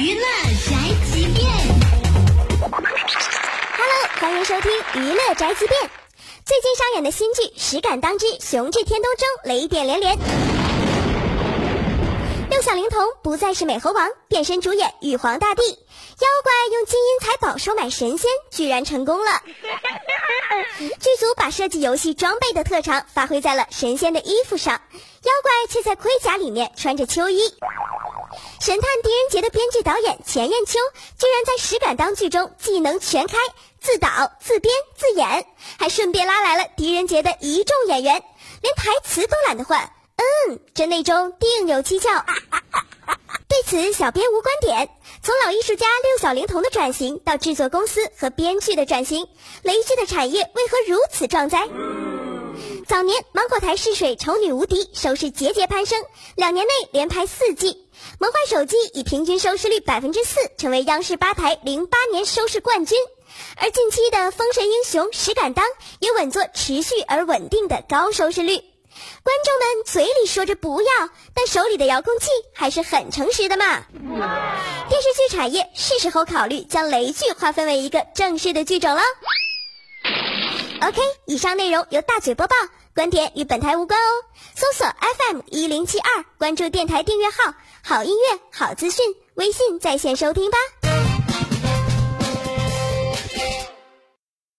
娱乐宅急便哈喽欢迎收听娱乐宅急便最近上演的新剧实感当之雄志天东中雷电连连。六小龄童不再是美猴王变身主演玉皇大帝妖怪用金银财宝收买神仙居然成功了。剧组把设计游戏装备的特长发挥在了神仙的衣服上妖怪却在盔甲里面穿着秋衣。神探狄仁杰的编剧导演钱雁秋，居然在《实感当》剧中技能全开，自导自编自演，还顺便拉来了狄仁杰的一众演员，连台词都懒得换。嗯，这内中定有蹊跷。对此，小编无观点。从老艺术家六小龄童的转型到制作公司和编剧的转型，雷剧的产业为何如此壮哉？早年芒果台试水《丑女无敌》，收视节节攀升，两年内连拍四季。萌坏手机以平均收视率百分之四，成为央视八台零八年收视冠军。而近期的《封神英雄》《石敢当》也稳坐持续而稳定的高收视率。观众们嘴里说着不要，但手里的遥控器还是很诚实的嘛。电视剧产业是时候考虑将雷剧划分为一个正式的剧种了。OK，以上内容由大嘴播报，观点与本台无关哦。搜索 FM 一零七二，关注电台订阅号，好音乐、好资讯，微信在线收听吧。